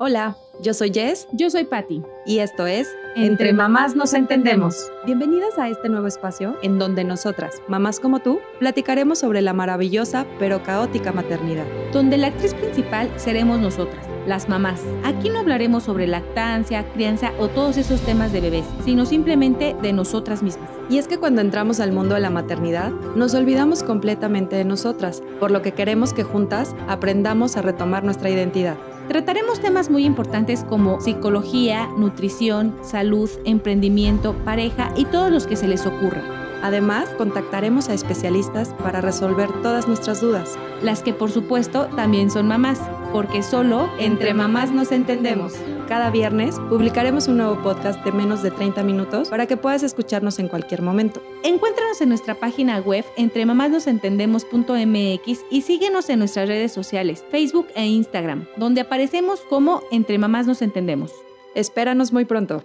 Hola, yo soy Jess. Yo soy Patty. Y esto es Entre Mamás Nos Entendemos. Bienvenidas a este nuevo espacio en donde nosotras, mamás como tú, platicaremos sobre la maravillosa pero caótica maternidad. Donde la actriz principal seremos nosotras, las mamás. Aquí no hablaremos sobre lactancia, crianza o todos esos temas de bebés, sino simplemente de nosotras mismas. Y es que cuando entramos al mundo de la maternidad, nos olvidamos completamente de nosotras, por lo que queremos que juntas aprendamos a retomar nuestra identidad. Trataremos temas muy importantes como psicología, nutrición, salud, emprendimiento, pareja y todos los que se les ocurra. Además, contactaremos a especialistas para resolver todas nuestras dudas. Las que por supuesto también son mamás, porque solo entre mamás nos entendemos. Cada viernes publicaremos un nuevo podcast de menos de 30 minutos para que puedas escucharnos en cualquier momento. Encuéntranos en nuestra página web entremamasnosentendemos.mx y síguenos en nuestras redes sociales, Facebook e Instagram, donde aparecemos como Entre Mamás Nos Entendemos. Espéranos muy pronto.